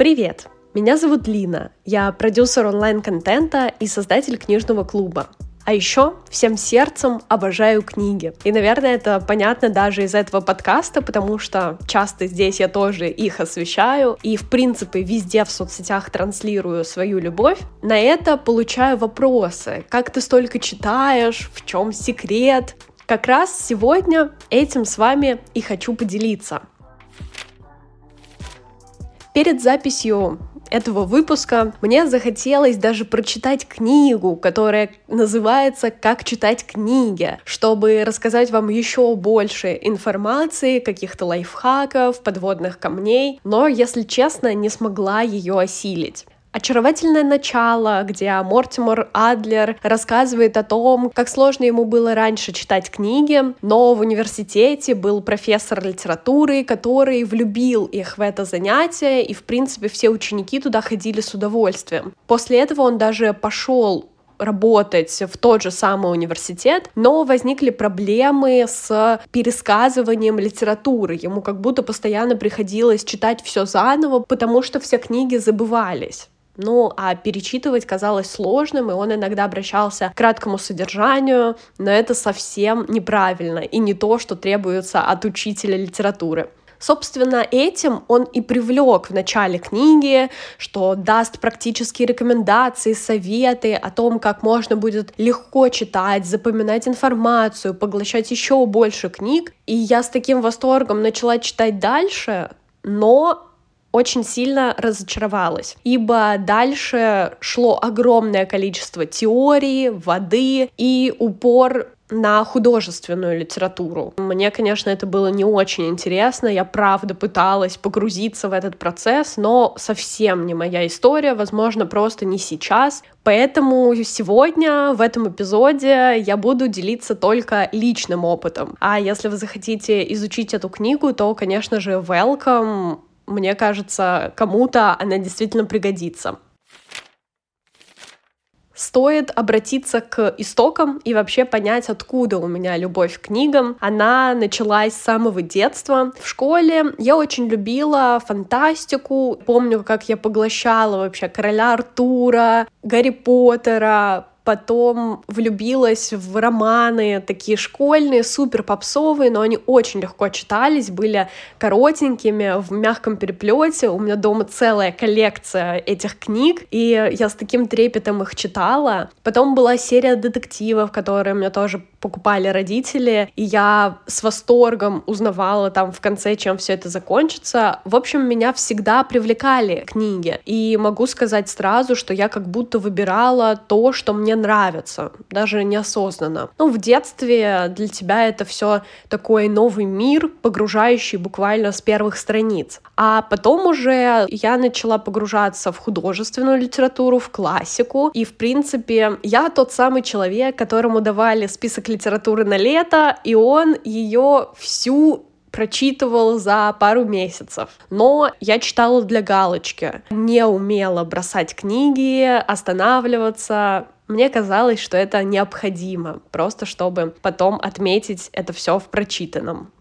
Привет! Меня зовут Лина. Я продюсер онлайн-контента и создатель книжного клуба. А еще всем сердцем обожаю книги. И, наверное, это понятно даже из этого подкаста, потому что часто здесь я тоже их освещаю и, в принципе, везде в соцсетях транслирую свою любовь. На это получаю вопросы. Как ты столько читаешь? В чем секрет? Как раз сегодня этим с вами и хочу поделиться. Перед записью этого выпуска мне захотелось даже прочитать книгу, которая называется «Как читать книги», чтобы рассказать вам еще больше информации, каких-то лайфхаков, подводных камней, но, если честно, не смогла ее осилить. Очаровательное начало, где Мортимор Адлер рассказывает о том, как сложно ему было раньше читать книги, но в университете был профессор литературы, который влюбил их в это занятие, и, в принципе, все ученики туда ходили с удовольствием. После этого он даже пошел работать в тот же самый университет, но возникли проблемы с пересказыванием литературы. Ему как будто постоянно приходилось читать все заново, потому что все книги забывались. Ну, а перечитывать казалось сложным, и он иногда обращался к краткому содержанию, но это совсем неправильно и не то, что требуется от учителя литературы. Собственно, этим он и привлек в начале книги, что даст практические рекомендации, советы о том, как можно будет легко читать, запоминать информацию, поглощать еще больше книг. И я с таким восторгом начала читать дальше, но очень сильно разочаровалась, ибо дальше шло огромное количество теории, воды и упор на художественную литературу. Мне, конечно, это было не очень интересно, я правда пыталась погрузиться в этот процесс, но совсем не моя история, возможно, просто не сейчас. Поэтому сегодня в этом эпизоде я буду делиться только личным опытом. А если вы захотите изучить эту книгу, то, конечно же, welcome мне кажется, кому-то она действительно пригодится. Стоит обратиться к истокам и вообще понять, откуда у меня любовь к книгам. Она началась с самого детства. В школе я очень любила фантастику. Помню, как я поглощала вообще короля Артура, Гарри Поттера, потом влюбилась в романы такие школьные, супер попсовые, но они очень легко читались, были коротенькими, в мягком переплете. У меня дома целая коллекция этих книг, и я с таким трепетом их читала. Потом была серия детективов, которые мне тоже покупали родители, и я с восторгом узнавала там в конце, чем все это закончится. В общем, меня всегда привлекали книги, и могу сказать сразу, что я как будто выбирала то, что мне нравится, даже неосознанно. Ну, в детстве для тебя это все такой новый мир, погружающий буквально с первых страниц. А потом уже я начала погружаться в художественную литературу, в классику, и, в принципе, я тот самый человек, которому давали список литературы на лето, и он ее всю прочитывал за пару месяцев. Но я читала для галочки. Не умела бросать книги, останавливаться. Мне казалось, что это необходимо, просто чтобы потом отметить это все в прочитанном.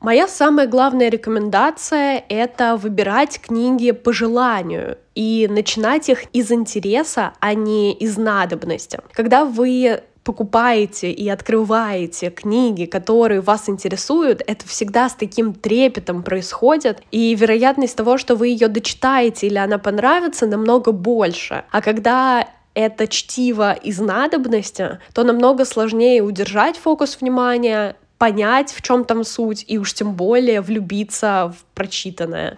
Моя самая главная рекомендация — это выбирать книги по желанию и начинать их из интереса, а не из надобности. Когда вы покупаете и открываете книги, которые вас интересуют, это всегда с таким трепетом происходит, и вероятность того, что вы ее дочитаете или она понравится, намного больше. А когда это чтиво из надобности, то намного сложнее удержать фокус внимания, понять, в чем там суть, и уж тем более влюбиться в прочитанное.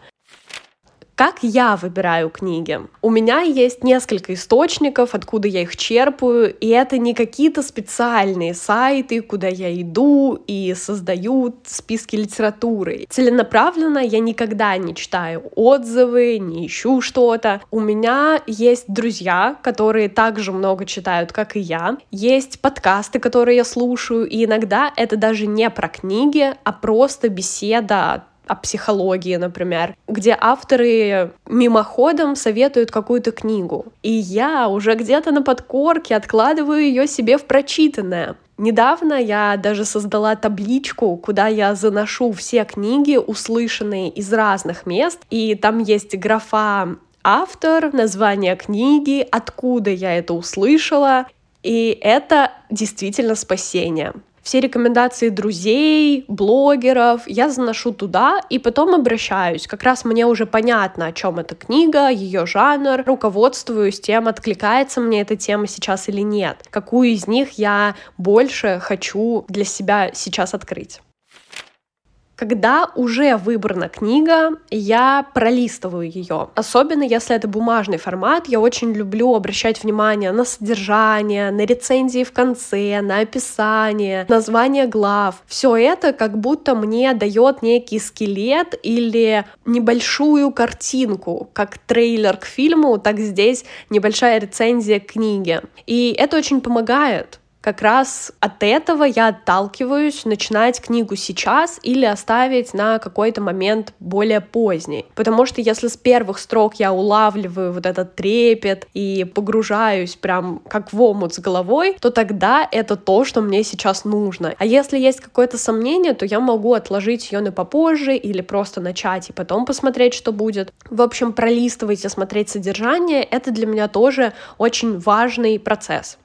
Как я выбираю книги? У меня есть несколько источников, откуда я их черпаю, и это не какие-то специальные сайты, куда я иду и создаю списки литературы. Целенаправленно я никогда не читаю отзывы, не ищу что-то. У меня есть друзья, которые также много читают, как и я. Есть подкасты, которые я слушаю, и иногда это даже не про книги, а просто беседа о психологии, например, где авторы мимоходом советуют какую-то книгу. И я уже где-то на подкорке откладываю ее себе в прочитанное. Недавно я даже создала табличку, куда я заношу все книги, услышанные из разных мест, и там есть графа автор, название книги, откуда я это услышала, и это действительно спасение. Все рекомендации друзей, блогеров я заношу туда и потом обращаюсь. Как раз мне уже понятно, о чем эта книга, ее жанр. Руководствуюсь тем, откликается мне эта тема сейчас или нет. Какую из них я больше хочу для себя сейчас открыть. Когда уже выбрана книга, я пролистываю ее. Особенно если это бумажный формат, я очень люблю обращать внимание на содержание, на рецензии в конце, на описание, название глав. Все это как будто мне дает некий скелет или небольшую картинку, как трейлер к фильму, так здесь небольшая рецензия к книге. И это очень помогает как раз от этого я отталкиваюсь начинать книгу сейчас или оставить на какой-то момент более поздний. Потому что если с первых строк я улавливаю вот этот трепет и погружаюсь прям как в омут с головой, то тогда это то, что мне сейчас нужно. А если есть какое-то сомнение, то я могу отложить ее на попозже или просто начать и потом посмотреть, что будет. В общем, пролистывать и смотреть содержание — это для меня тоже очень важный процесс.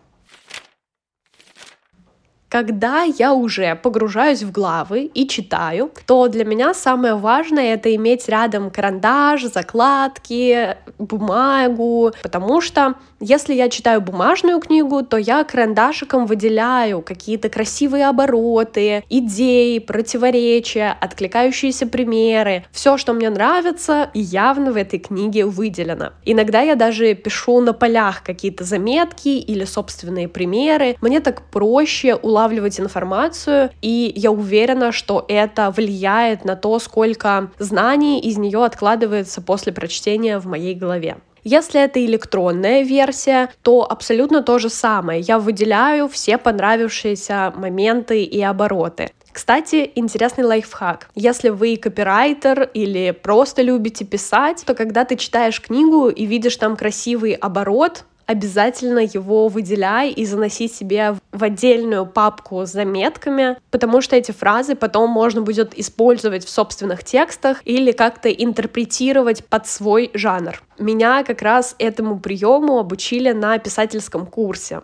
Когда я уже погружаюсь в главы и читаю, то для меня самое важное это иметь рядом карандаш, закладки, бумагу, потому что если я читаю бумажную книгу, то я карандашиком выделяю какие-то красивые обороты, идеи, противоречия, откликающиеся примеры, все, что мне нравится, явно в этой книге выделено. Иногда я даже пишу на полях какие-то заметки или собственные примеры. Мне так проще уловить улавливать информацию, и я уверена, что это влияет на то, сколько знаний из нее откладывается после прочтения в моей голове. Если это электронная версия, то абсолютно то же самое. Я выделяю все понравившиеся моменты и обороты. Кстати, интересный лайфхак. Если вы копирайтер или просто любите писать, то когда ты читаешь книгу и видишь там красивый оборот, обязательно его выделяй и заноси себе в отдельную папку с заметками, потому что эти фразы потом можно будет использовать в собственных текстах или как-то интерпретировать под свой жанр. Меня как раз этому приему обучили на писательском курсе.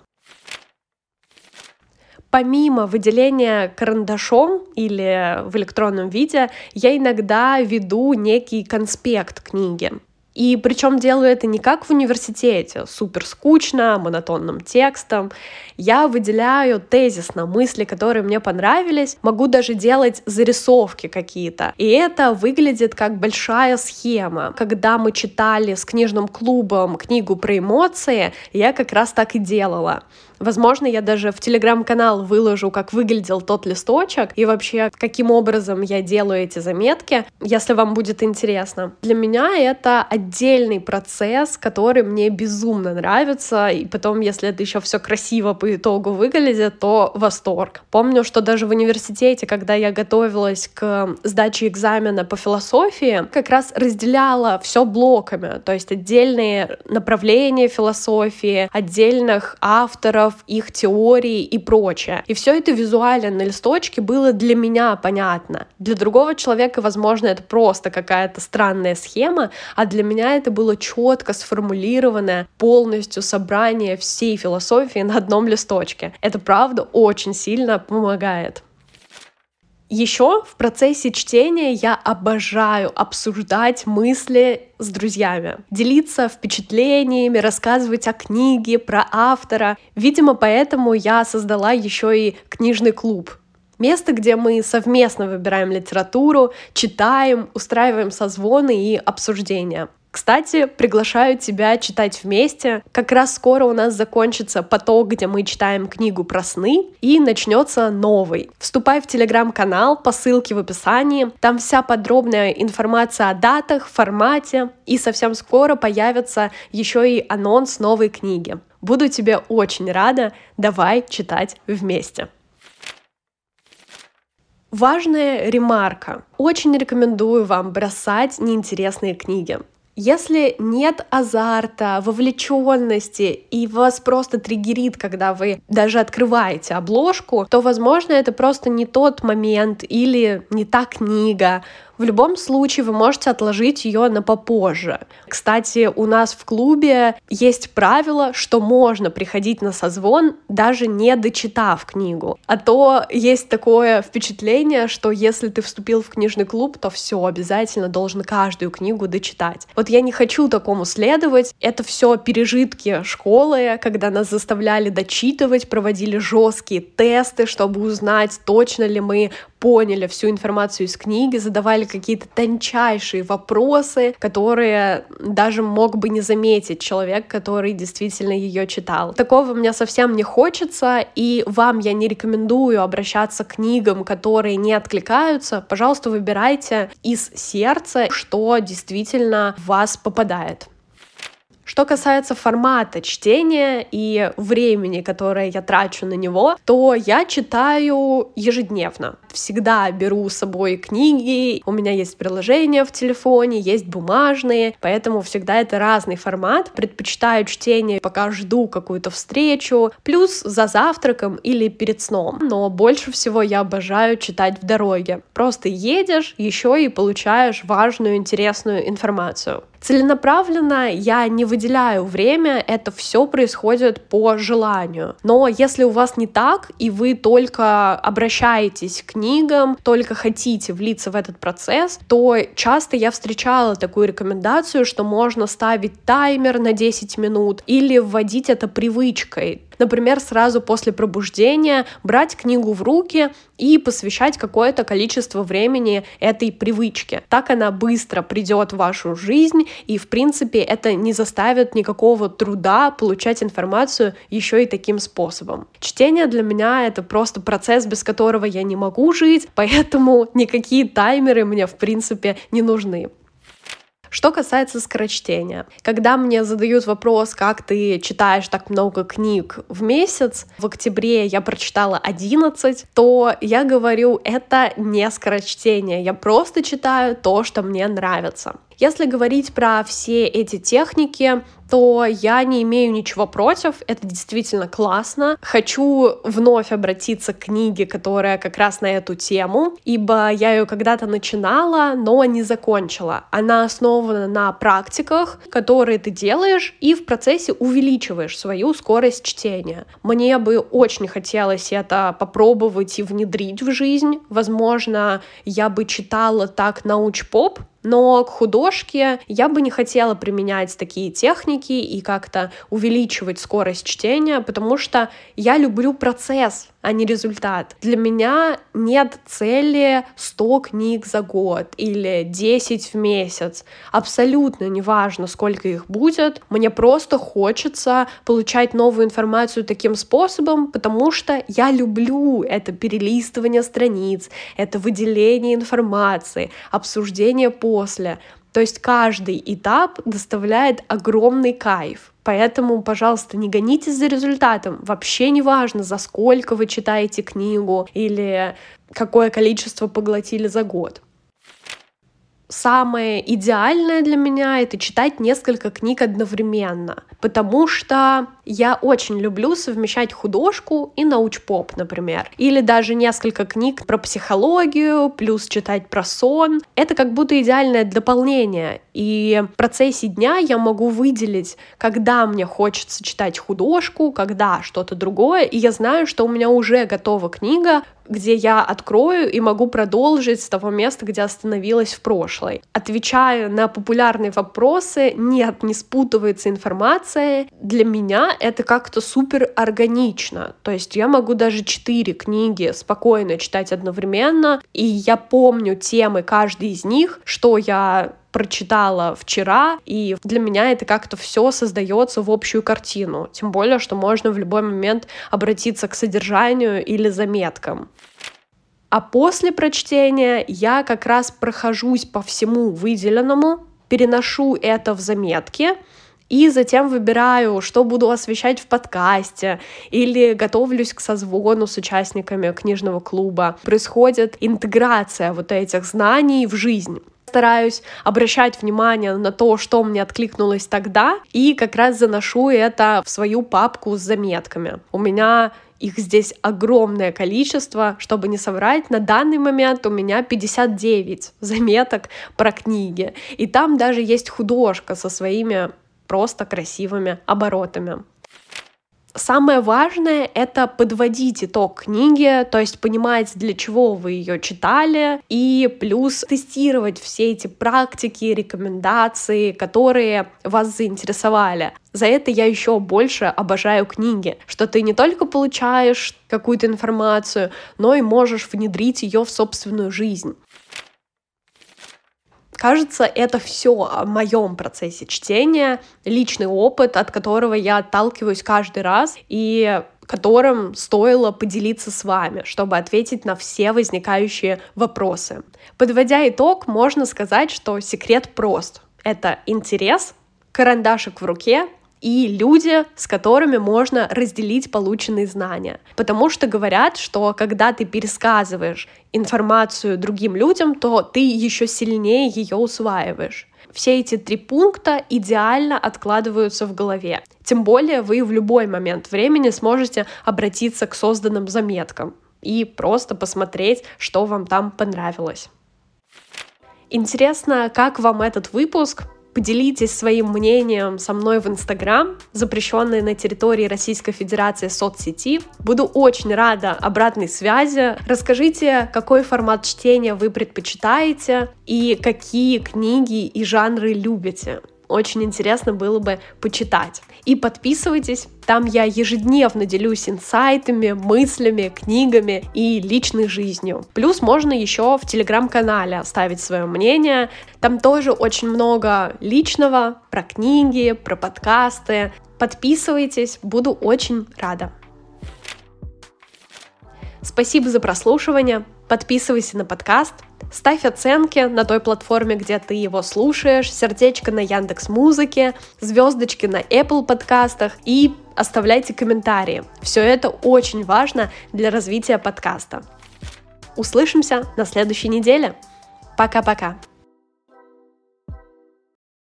Помимо выделения карандашом или в электронном виде, я иногда веду некий конспект книги. И причем делаю это не как в университете, супер скучно, монотонным текстом. Я выделяю тезисно мысли, которые мне понравились, могу даже делать зарисовки какие-то. И это выглядит как большая схема. Когда мы читали с книжным клубом книгу про эмоции, я как раз так и делала. Возможно, я даже в телеграм-канал выложу, как выглядел тот листочек и вообще, каким образом я делаю эти заметки, если вам будет интересно. Для меня это отдельный процесс, который мне безумно нравится, и потом, если это еще все красиво по итогу выглядит, то восторг. Помню, что даже в университете, когда я готовилась к сдаче экзамена по философии, как раз разделяла все блоками, то есть отдельные направления философии, отдельных авторов, авторов, их теории и прочее. И все это визуально на листочке было для меня понятно. Для другого человека, возможно, это просто какая-то странная схема, а для меня это было четко сформулированное полностью собрание всей философии на одном листочке. Это правда очень сильно помогает. Еще в процессе чтения я обожаю обсуждать мысли с друзьями, делиться впечатлениями, рассказывать о книге, про автора. Видимо, поэтому я создала еще и книжный клуб. Место, где мы совместно выбираем литературу, читаем, устраиваем созвоны и обсуждения. Кстати, приглашаю тебя читать вместе. Как раз скоро у нас закончится поток, где мы читаем книгу про сны, и начнется новый. Вступай в телеграм-канал по ссылке в описании. Там вся подробная информация о датах, формате, и совсем скоро появится еще и анонс новой книги. Буду тебе очень рада. Давай читать вместе. Важная ремарка. Очень рекомендую вам бросать неинтересные книги. Если нет азарта, вовлеченности, и вас просто триггерит, когда вы даже открываете обложку, то, возможно, это просто не тот момент или не та книга. В любом случае вы можете отложить ее на попозже. Кстати, у нас в клубе есть правило, что можно приходить на созвон, даже не дочитав книгу. А то есть такое впечатление, что если ты вступил в книжный клуб, то все обязательно должен каждую книгу дочитать. Вот я не хочу такому следовать. Это все пережитки школы, когда нас заставляли дочитывать, проводили жесткие тесты, чтобы узнать, точно ли мы поняли всю информацию из книги, задавали какие-то тончайшие вопросы, которые даже мог бы не заметить человек, который действительно ее читал. Такого мне совсем не хочется, и вам я не рекомендую обращаться к книгам, которые не откликаются. Пожалуйста, выбирайте из сердца, что действительно в вас попадает. Что касается формата чтения и времени, которое я трачу на него, то я читаю ежедневно. Всегда беру с собой книги, у меня есть приложения в телефоне, есть бумажные, поэтому всегда это разный формат. Предпочитаю чтение, пока жду какую-то встречу, плюс за завтраком или перед сном. Но больше всего я обожаю читать в дороге. Просто едешь, еще и получаешь важную, интересную информацию. Целенаправленно я не выделяю время, это все происходит по желанию. Но если у вас не так, и вы только обращаетесь к книгам, только хотите влиться в этот процесс, то часто я встречала такую рекомендацию, что можно ставить таймер на 10 минут или вводить это привычкой. Например, сразу после пробуждения брать книгу в руки и посвящать какое-то количество времени этой привычке. Так она быстро придет в вашу жизнь, и, в принципе, это не заставит никакого труда получать информацию еще и таким способом. Чтение для меня — это просто процесс, без которого я не могу жить, поэтому никакие таймеры мне, в принципе, не нужны. Что касается скорочтения, когда мне задают вопрос, как ты читаешь так много книг в месяц, в октябре я прочитала 11, то я говорю, это не скорочтение, я просто читаю то, что мне нравится. Если говорить про все эти техники, то я не имею ничего против, это действительно классно. Хочу вновь обратиться к книге, которая как раз на эту тему, ибо я ее когда-то начинала, но не закончила. Она основана на практиках, которые ты делаешь, и в процессе увеличиваешь свою скорость чтения. Мне бы очень хотелось это попробовать и внедрить в жизнь. Возможно, я бы читала так науч-поп, но к художке я бы не хотела применять такие техники и как-то увеличивать скорость чтения, потому что я люблю процесс, а не результат. Для меня нет цели 100 книг за год или 10 в месяц. Абсолютно неважно, сколько их будет. Мне просто хочется получать новую информацию таким способом, потому что я люблю это перелистывание страниц, это выделение информации, обсуждение по после. То есть каждый этап доставляет огромный кайф. Поэтому, пожалуйста, не гонитесь за результатом. Вообще не важно, за сколько вы читаете книгу или какое количество поглотили за год самое идеальное для меня это читать несколько книг одновременно, потому что я очень люблю совмещать художку и научпоп, например, или даже несколько книг про психологию, плюс читать про сон. Это как будто идеальное дополнение, и в процессе дня я могу выделить, когда мне хочется читать художку, когда что-то другое, и я знаю, что у меня уже готова книга, где я открою и могу продолжить с того места, где остановилась в прошлой. Отвечаю на популярные вопросы, нет, не спутывается информация. Для меня это как-то супер органично. То есть я могу даже четыре книги спокойно читать одновременно, и я помню темы каждой из них, что я прочитала вчера, и для меня это как-то все создается в общую картину. Тем более, что можно в любой момент обратиться к содержанию или заметкам. А после прочтения я как раз прохожусь по всему выделенному, переношу это в заметки, и затем выбираю, что буду освещать в подкасте, или готовлюсь к созвону с участниками книжного клуба. Происходит интеграция вот этих знаний в жизнь стараюсь обращать внимание на то, что мне откликнулось тогда, и как раз заношу это в свою папку с заметками. У меня их здесь огромное количество, чтобы не соврать, на данный момент у меня 59 заметок про книги. И там даже есть художка со своими просто красивыми оборотами. Самое важное — это подводить итог книги, то есть понимать, для чего вы ее читали, и плюс тестировать все эти практики, рекомендации, которые вас заинтересовали. За это я еще больше обожаю книги, что ты не только получаешь какую-то информацию, но и можешь внедрить ее в собственную жизнь. Кажется, это все о моем процессе чтения, личный опыт, от которого я отталкиваюсь каждый раз и которым стоило поделиться с вами, чтобы ответить на все возникающие вопросы. Подводя итог, можно сказать, что секрет прост. Это интерес, карандашик в руке и люди, с которыми можно разделить полученные знания. Потому что говорят, что когда ты пересказываешь информацию другим людям, то ты еще сильнее ее усваиваешь. Все эти три пункта идеально откладываются в голове. Тем более вы в любой момент времени сможете обратиться к созданным заметкам и просто посмотреть, что вам там понравилось. Интересно, как вам этот выпуск? Поделитесь своим мнением со мной в Инстаграм, запрещенной на территории Российской Федерации соцсети. Буду очень рада обратной связи. Расскажите, какой формат чтения вы предпочитаете и какие книги и жанры любите. Очень интересно было бы почитать. И подписывайтесь, там я ежедневно делюсь инсайтами, мыслями, книгами и личной жизнью. Плюс можно еще в телеграм-канале оставить свое мнение. Там тоже очень много личного про книги, про подкасты. Подписывайтесь, буду очень рада. Спасибо за прослушивание. Подписывайся на подкаст, ставь оценки на той платформе, где ты его слушаешь, сердечко на Яндекс Музыке, звездочки на Apple подкастах и оставляйте комментарии. Все это очень важно для развития подкаста. Услышимся на следующей неделе. Пока-пока.